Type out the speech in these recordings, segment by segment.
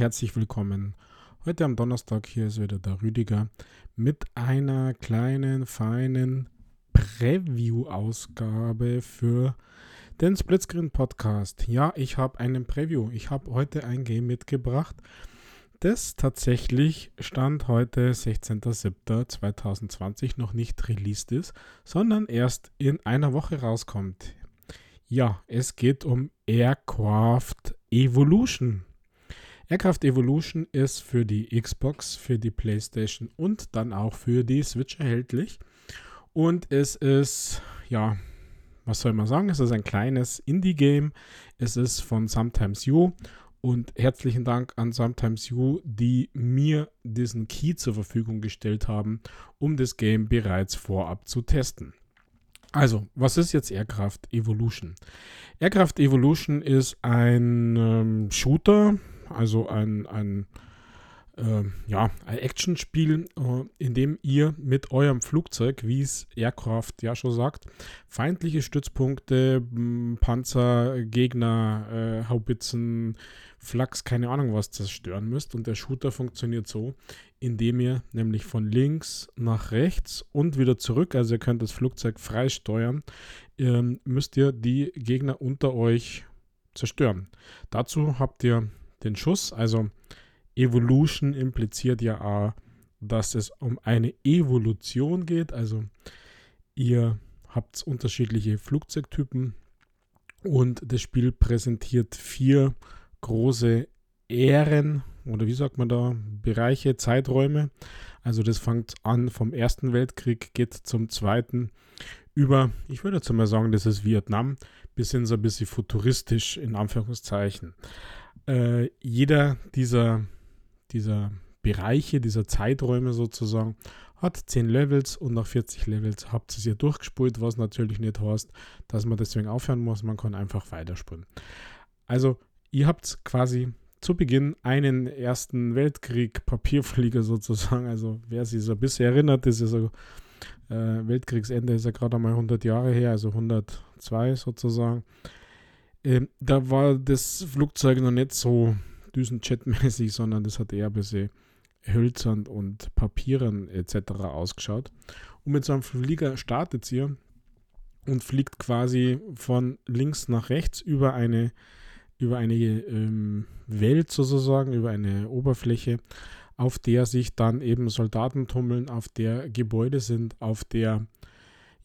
herzlich willkommen. Heute am Donnerstag hier ist wieder der Rüdiger mit einer kleinen, feinen Preview-Ausgabe für den Splitscreen Podcast. Ja, ich habe einen Preview. Ich habe heute ein Game mitgebracht, das tatsächlich Stand heute 16.07.2020 noch nicht released ist, sondern erst in einer Woche rauskommt. Ja, es geht um Aircraft Evolution. Aircraft Evolution ist für die Xbox, für die PlayStation und dann auch für die Switch erhältlich. Und es ist, ja, was soll man sagen? Es ist ein kleines Indie-Game. Es ist von Sometimes You. Und herzlichen Dank an Sometimes You, die mir diesen Key zur Verfügung gestellt haben, um das Game bereits vorab zu testen. Also, was ist jetzt Aircraft Evolution? Aircraft Evolution ist ein ähm, Shooter, also ein, ein, äh, ja, ein Actionspiel, äh, in dem ihr mit eurem Flugzeug, wie es Aircraft ja schon sagt, feindliche Stützpunkte, Panzer, Gegner, äh, Haubitzen, Flachs, keine Ahnung was zerstören müsst. Und der Shooter funktioniert so, indem ihr nämlich von links nach rechts und wieder zurück, also ihr könnt das Flugzeug frei steuern, ähm, müsst ihr die Gegner unter euch zerstören. Dazu habt ihr den Schuss, also Evolution impliziert ja auch, dass es um eine Evolution geht, also ihr habt unterschiedliche Flugzeugtypen und das Spiel präsentiert vier große Ähren oder wie sagt man da, Bereiche, Zeiträume. Also das fängt an vom Ersten Weltkrieg, geht zum Zweiten über, ich würde jetzt mal sagen, das ist Vietnam, bis hin so ein bisschen futuristisch in Anführungszeichen. Äh, jeder dieser, dieser Bereiche, dieser Zeiträume sozusagen, hat 10 Levels und nach 40 Levels habt ihr es ja durchgespult, was natürlich nicht heißt, dass man deswegen aufhören muss, man kann einfach weiterspulen. Also ihr habt quasi zu Beginn einen Ersten Weltkrieg Papierflieger sozusagen. Also wer sich so ein bisschen erinnert, das ist so, äh, Weltkriegsende ist ja gerade einmal 100 Jahre her, also 102 sozusagen. Ähm, da war das Flugzeug noch nicht so düsenjetmäßig, sondern das hat eher ein bisschen hölzern und Papieren etc. ausgeschaut. Und mit so einem Flieger startet ihr und fliegt quasi von links nach rechts über eine über eine ähm, Welt sozusagen, über eine Oberfläche, auf der sich dann eben Soldaten tummeln, auf der Gebäude sind, auf der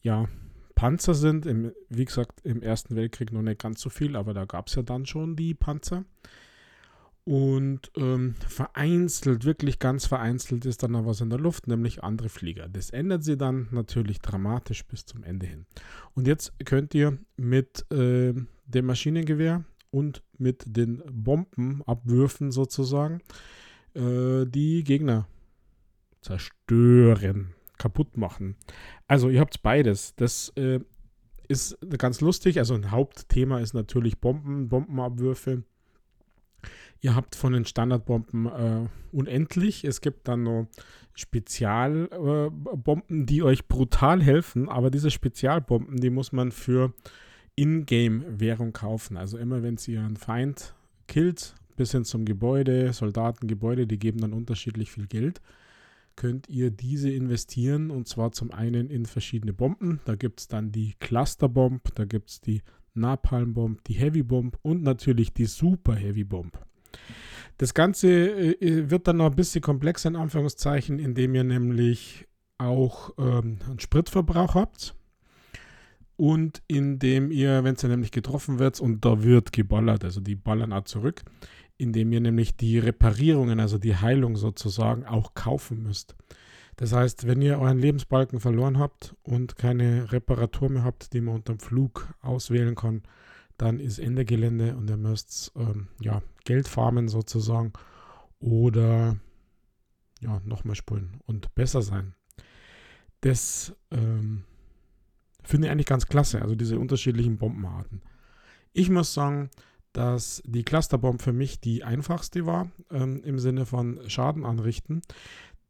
ja Panzer sind. Im, wie gesagt, im Ersten Weltkrieg noch nicht ganz so viel, aber da gab es ja dann schon die Panzer. Und ähm, vereinzelt, wirklich ganz vereinzelt ist dann noch was in der Luft, nämlich andere Flieger. Das ändert sie dann natürlich dramatisch bis zum Ende hin. Und jetzt könnt ihr mit äh, dem Maschinengewehr und mit den Bombenabwürfen sozusagen äh, die Gegner zerstören, kaputt machen. Also ihr habt beides. Das äh, ist ganz lustig. Also ein Hauptthema ist natürlich Bomben, Bombenabwürfe. Ihr habt von den Standardbomben äh, unendlich. Es gibt dann noch Spezialbomben, äh, die euch brutal helfen. Aber diese Spezialbomben, die muss man für Ingame-Währung kaufen. Also immer, wenn sie ihren Feind killt, bis hin zum Gebäude, Soldatengebäude, die geben dann unterschiedlich viel Geld, könnt ihr diese investieren und zwar zum einen in verschiedene Bomben. Da gibt es dann die Cluster-Bomb, da gibt es die Napalm-Bomb, die Heavy-Bomb und natürlich die Super Heavy-Bomb. Das Ganze äh, wird dann noch ein bisschen komplexer in Anführungszeichen, indem ihr nämlich auch ähm, einen Spritverbrauch habt und indem ihr, wenn es nämlich getroffen wird und da wird geballert, also die ballern auch zurück, indem ihr nämlich die Reparierungen, also die Heilung sozusagen auch kaufen müsst. Das heißt, wenn ihr euren Lebensbalken verloren habt und keine Reparatur mehr habt, die man unterm Flug auswählen kann, dann ist Ende Gelände und ihr müsst ähm, ja, Geld farmen sozusagen oder ja, nochmal spulen und besser sein. Das ähm, Finde ich eigentlich ganz klasse, also diese unterschiedlichen Bombenarten. Ich muss sagen, dass die Clusterbomb für mich die einfachste war ähm, im Sinne von Schaden anrichten.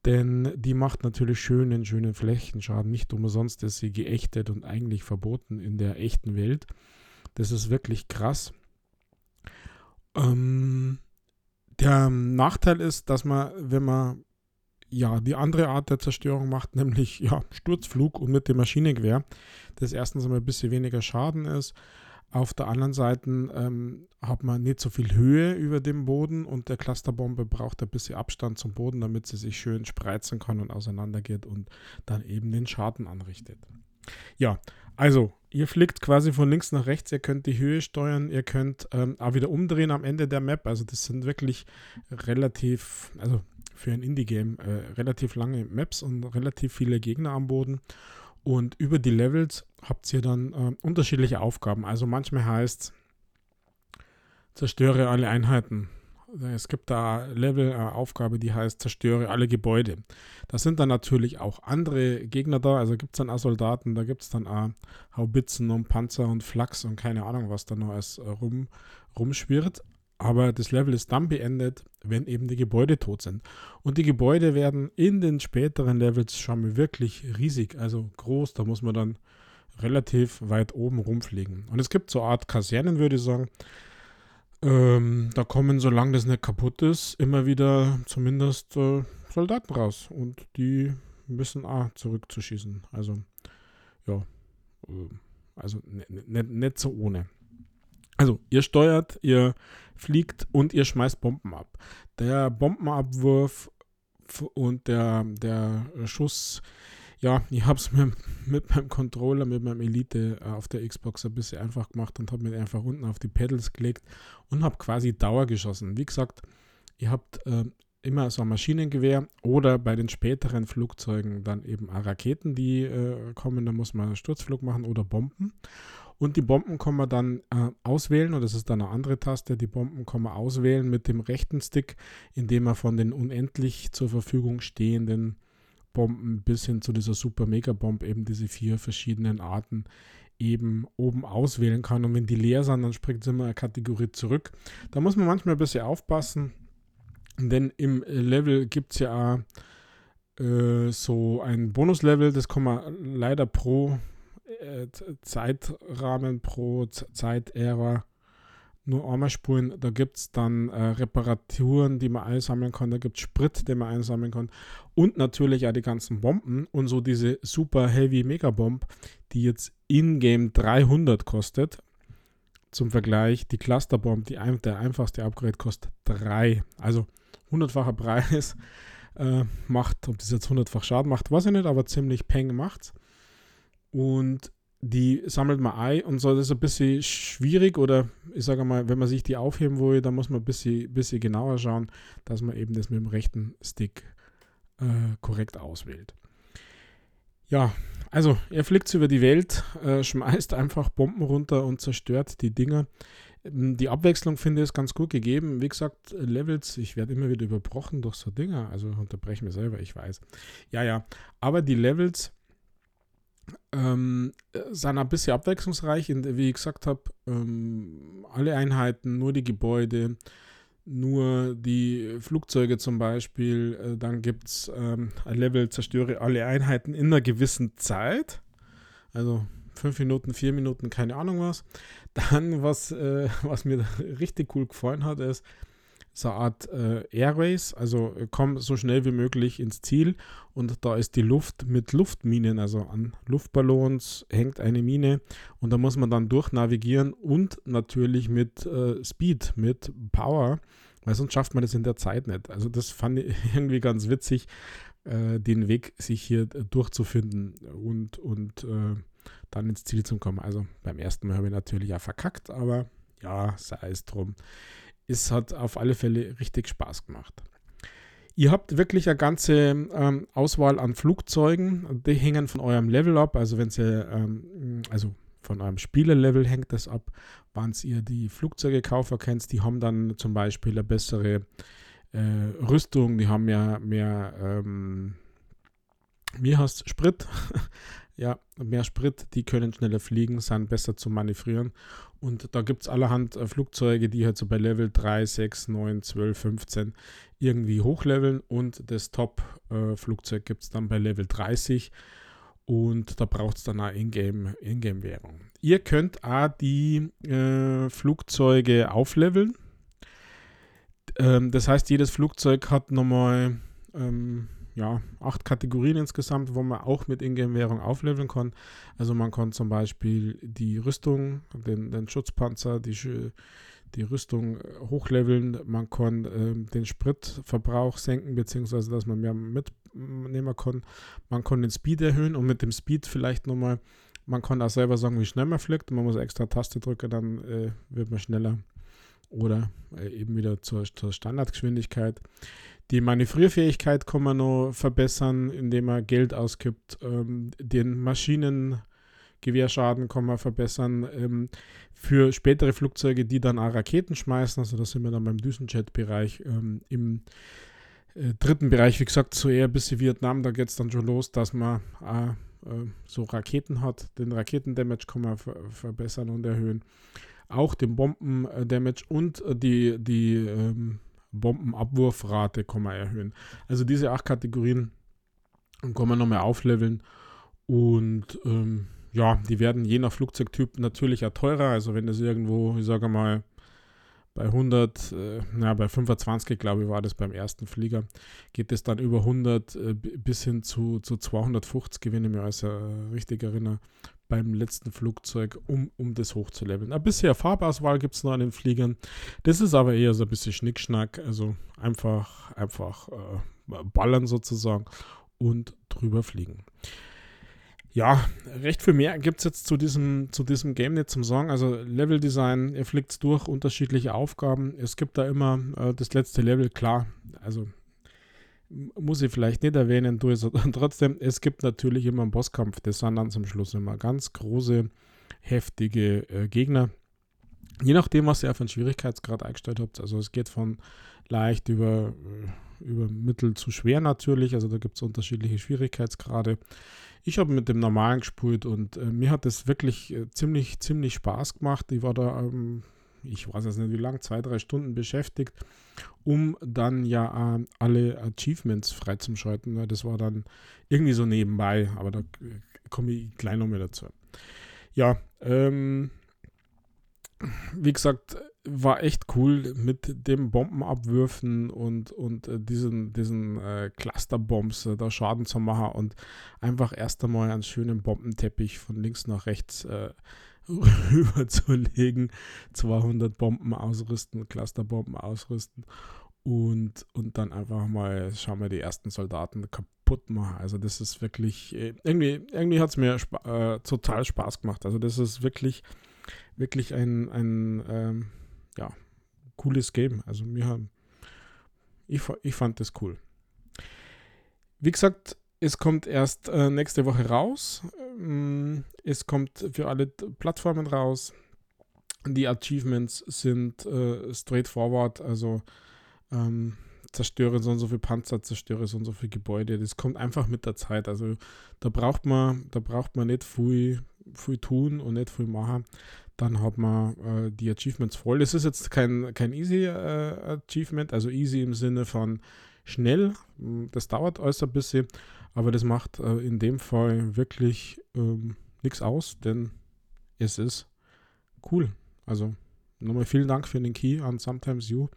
Denn die macht natürlich schönen, schönen Flächenschaden. Nicht umsonst ist sie geächtet und eigentlich verboten in der echten Welt. Das ist wirklich krass. Ähm, Der Nachteil ist, dass man, wenn man ja die andere Art der Zerstörung macht, nämlich ja, Sturzflug und mit dem Maschinengewehr, das erstens einmal ein bisschen weniger Schaden ist. Auf der anderen Seite ähm, hat man nicht so viel Höhe über dem Boden und der Clusterbombe braucht ein bisschen Abstand zum Boden, damit sie sich schön spreizen kann und auseinandergeht und dann eben den Schaden anrichtet. Ja, also ihr fliegt quasi von links nach rechts, ihr könnt die Höhe steuern, ihr könnt ähm, auch wieder umdrehen am Ende der Map. Also das sind wirklich relativ, also für ein Indie-Game äh, relativ lange Maps und relativ viele Gegner am Boden. Und über die Levels habt ihr dann äh, unterschiedliche Aufgaben. Also manchmal heißt zerstöre alle Einheiten. Es gibt da Level-Aufgabe, äh, die heißt zerstöre alle Gebäude. Da sind dann natürlich auch andere Gegner da. Also gibt es dann auch Soldaten, da gibt es dann auch Haubitzen und Panzer und Flachs und keine Ahnung, was da noch alles äh, rum, rumschwirrt. Aber das Level ist dann beendet, wenn eben die Gebäude tot sind. Und die Gebäude werden in den späteren Levels schon wirklich riesig, also groß. Da muss man dann relativ weit oben rumfliegen. Und es gibt so eine Art Kasernen, würde ich sagen. Ähm, da kommen, solange das nicht kaputt ist, immer wieder zumindest äh, Soldaten raus. Und die müssen auch zurückzuschießen. Also, ja. Äh, also nicht so ohne. Also, ihr steuert, ihr fliegt und ihr schmeißt Bomben ab. Der Bombenabwurf und der, der Schuss, ja, ich habe es mir mit meinem Controller, mit meinem Elite äh, auf der Xbox ein bisschen einfach gemacht und habe mir einfach unten auf die Pedals gelegt und habe quasi Dauer geschossen. Wie gesagt, ihr habt äh, immer so ein Maschinengewehr oder bei den späteren Flugzeugen dann eben Raketen, die äh, kommen, da muss man einen Sturzflug machen oder Bomben. Und die Bomben kann man dann äh, auswählen, und das ist dann eine andere Taste. Die Bomben kann man auswählen mit dem rechten Stick, indem man von den unendlich zur Verfügung stehenden Bomben bis hin zu dieser Super Mega Bomb eben diese vier verschiedenen Arten eben oben auswählen kann. Und wenn die leer sind, dann springt es immer eine Kategorie zurück. Da muss man manchmal ein bisschen aufpassen, denn im Level gibt es ja auch, äh, so ein Bonuslevel, das kann man leider pro äh, Zeitrahmen pro Zeitära nur einmal spulen. Da gibt es dann äh, Reparaturen, die man einsammeln kann. Da gibt es Sprit, den man einsammeln kann. Und natürlich auch die ganzen Bomben. Und so diese Super Heavy Mega Bomb, die jetzt in-game 300 kostet. Zum Vergleich, die Cluster Bomb, die ein, der einfachste Upgrade, kostet 3. Also hundertfacher Preis. Äh, macht, ob das jetzt hundertfach Schaden macht, weiß ich nicht, aber ziemlich Peng macht's. Und die sammelt man ein und so. Das ist ein bisschen schwierig oder ich sage mal, wenn man sich die aufheben will, dann muss man ein bisschen, bisschen genauer schauen, dass man eben das mit dem rechten Stick äh, korrekt auswählt. Ja, also er fliegt über die Welt, äh, schmeißt einfach Bomben runter und zerstört die Dinger. Ähm, die Abwechslung finde ich ganz gut gegeben. Wie gesagt, Levels, ich werde immer wieder überbrochen durch so Dinger, also unterbreche mir selber, ich weiß. Ja, ja, aber die Levels ähm, sind ein bisschen abwechslungsreich. Wie ich gesagt habe, ähm, alle Einheiten, nur die Gebäude, nur die Flugzeuge zum Beispiel. Äh, dann gibt es ähm, ein Level, zerstöre alle Einheiten in einer gewissen Zeit. Also fünf Minuten, vier Minuten, keine Ahnung was. Dann, was, äh, was mir richtig cool gefallen hat, ist, so eine Art äh, Airways, also äh, komm so schnell wie möglich ins Ziel und da ist die Luft mit Luftminen, also an Luftballons hängt eine Mine und da muss man dann durchnavigieren und natürlich mit äh, Speed, mit Power, weil sonst schafft man das in der Zeit nicht. Also das fand ich irgendwie ganz witzig, äh, den Weg sich hier äh, durchzufinden und, und äh, dann ins Ziel zu kommen. Also beim ersten Mal habe ich natürlich ja verkackt, aber ja, sei es drum es hat auf alle Fälle richtig Spaß gemacht. Ihr habt wirklich eine ganze ähm, Auswahl an Flugzeugen. Die hängen von eurem Level ab. Also wenn ihr, ähm, also von eurem Spielerlevel hängt das ab, wann ihr die Flugzeuge kaufen kennt. Die haben dann zum Beispiel eine bessere äh, Rüstung, die haben mehr, mehr ähm, wie heißt Sprit? ja, mehr Sprit, die können schneller fliegen, sind besser zu manövrieren. Und da gibt es allerhand äh, Flugzeuge, die halt so bei Level 3, 6, 9, 12, 15 irgendwie hochleveln. Und das Top-Flugzeug äh, gibt es dann bei Level 30. Und da braucht es dann auch Ingame-Währung. In Ihr könnt auch die äh, Flugzeuge aufleveln Ähm, das heißt, jedes Flugzeug hat nochmal ähm, ja, acht Kategorien insgesamt, wo man auch mit Ingame-Währung aufleveln kann. Also man kann zum Beispiel die Rüstung, den, den Schutzpanzer, die, die Rüstung hochleveln. Man kann ähm, den Spritverbrauch senken, beziehungsweise dass man mehr mitnehmen kann. Man kann den Speed erhöhen und mit dem Speed vielleicht nochmal, man kann auch selber sagen, wie schnell man fliegt. Man muss extra Taste drücken, dann äh, wird man schneller oder äh, eben wieder zur, zur Standardgeschwindigkeit. Die Manövrierfähigkeit kann man noch verbessern, indem man Geld ausgibt. Ähm, den Maschinengewehrschaden kann man verbessern. Ähm, für spätere Flugzeuge, die dann auch Raketen schmeißen, also da sind wir dann beim Düsenjet-Bereich. Ähm, Im äh, dritten Bereich, wie gesagt, so eher bis Vietnam, da geht es dann schon los, dass man äh, äh, so Raketen hat. Den Raketendamage kann man ver verbessern und erhöhen. Auch den Bombendamage und äh, die, die ähm, Bombenabwurfrate kann man erhöhen. Also diese acht Kategorien kann man nochmal aufleveln und ähm, ja, die werden je nach Flugzeugtyp natürlich auch teurer. Also wenn das irgendwo, ich sage mal, bei 100, äh, na, bei 25, glaube ich, war das beim ersten Flieger, geht es dann über 100 äh, bis hin zu, zu 250, wenn ich mich also äh, richtig erinnere, beim letzten Flugzeug, um, um das hochzuleveln. Ein bisschen Farbauswahl gibt es noch an den Fliegern. Das ist aber eher so ein bisschen Schnickschnack, also einfach, einfach äh, ballern sozusagen und drüber fliegen. Ja, recht viel mehr gibt es jetzt zu diesem, zu diesem Game nicht zum Sagen. Also Leveldesign, ihr fliegt durch, unterschiedliche Aufgaben. Es gibt da immer äh, das letzte Level, klar, also muss ich vielleicht nicht erwähnen, du es trotzdem, es gibt natürlich immer einen Bosskampf, das sind dann zum Schluss immer ganz große, heftige äh, Gegner. Je nachdem, was ihr auf einen Schwierigkeitsgrad eingestellt habt, also es geht von leicht über, äh, über mittel zu schwer natürlich, also da gibt es unterschiedliche Schwierigkeitsgrade. Ich habe mit dem normalen gespielt und äh, mir hat das wirklich äh, ziemlich, ziemlich Spaß gemacht. Ich war da ähm, ich weiß jetzt nicht wie lange, zwei, drei Stunden beschäftigt, um dann ja äh, alle Achievements freizuschalten. Das war dann irgendwie so nebenbei, aber da komme ich gleich noch mehr dazu. Ja, ähm, wie gesagt, war echt cool mit dem Bombenabwürfen und, und äh, diesen, diesen äh, Clusterbombs äh, da Schaden zu machen und einfach erst einmal einen schönen Bombenteppich von links nach rechts äh, rüberzulegen, 200 Bomben ausrüsten, Clusterbomben ausrüsten und, und dann einfach mal, schauen wir, die ersten Soldaten kaputt machen. Also das ist wirklich, äh, irgendwie, irgendwie hat es mir spa äh, total Spaß gemacht. Also das ist wirklich, wirklich ein, ein ähm, ja, cooles Game. Also mir haben, ich, ich fand das cool. Wie gesagt, es kommt erst äh, nächste Woche raus. Ähm, es kommt für alle Plattformen raus. Die Achievements sind äh, straightforward, also ähm, zerstöre so und so viel Panzer, zerstöre so und so viele Gebäude. Das kommt einfach mit der Zeit. Also da braucht man, da braucht man nicht viel, viel tun und nicht viel machen. Dann hat man äh, die Achievements voll. Das ist jetzt kein, kein easy äh, Achievement, also easy im Sinne von schnell. Das dauert alles ein bisschen, aber das macht äh, in dem Fall wirklich ähm, nichts aus, denn es ist cool. Also nochmal vielen Dank für den Key an Sometimes You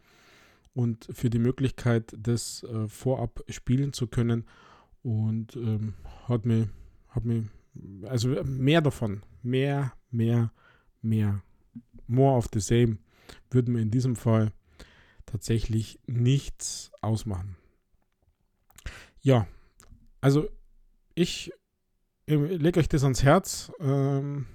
und für die Möglichkeit, das äh, vorab spielen zu können. Und ähm, hat mir, hat mir, also mehr davon, mehr, mehr, mehr, more of the same, würde mir in diesem Fall tatsächlich nichts ausmachen. Ja, also ich lege euch das ans Herz, ähm,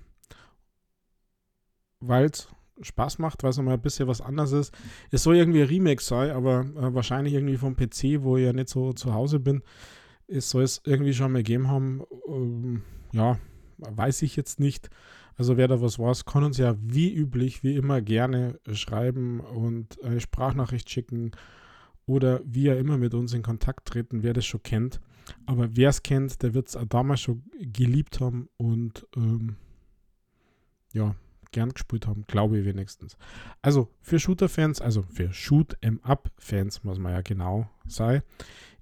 weil es Spaß macht, weil es nochmal ein bisschen was anderes ist. Es soll irgendwie ein Remake sein, aber äh, wahrscheinlich irgendwie vom PC, wo ich ja nicht so zu Hause bin. Es soll es irgendwie schon mal gegeben haben. Ähm, ja, weiß ich jetzt nicht. Also wer da was weiß, kann uns ja wie üblich, wie immer gerne schreiben und eine Sprachnachricht schicken oder wie er immer mit uns in Kontakt treten, wer das schon kennt. Aber wer es kennt, der wird es damals schon geliebt haben und ähm, ja, gern gespielt haben, glaube ich wenigstens. Also für Shooter-Fans, also für Shoot-em-up-Fans, muss man ja genau sein,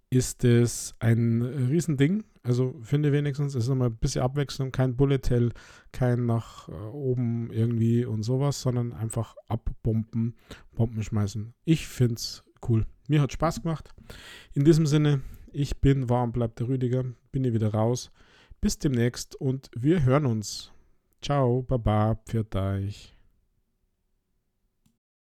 ist es ein Riesending. Also finde wenigstens, es ist immer ein bisschen Abwechslung, kein Bullet Hell, kein nach äh, oben irgendwie und sowas, sondern einfach abbomben, Bomben schmeißen. Ich finde es cool. Mir hat Spaß gemacht. In diesem Sinne, ich bin warm, bleibt der Rüdiger, bin hier wieder raus. Bis demnächst und wir hören uns. Ciao, Baba, pfiat euch.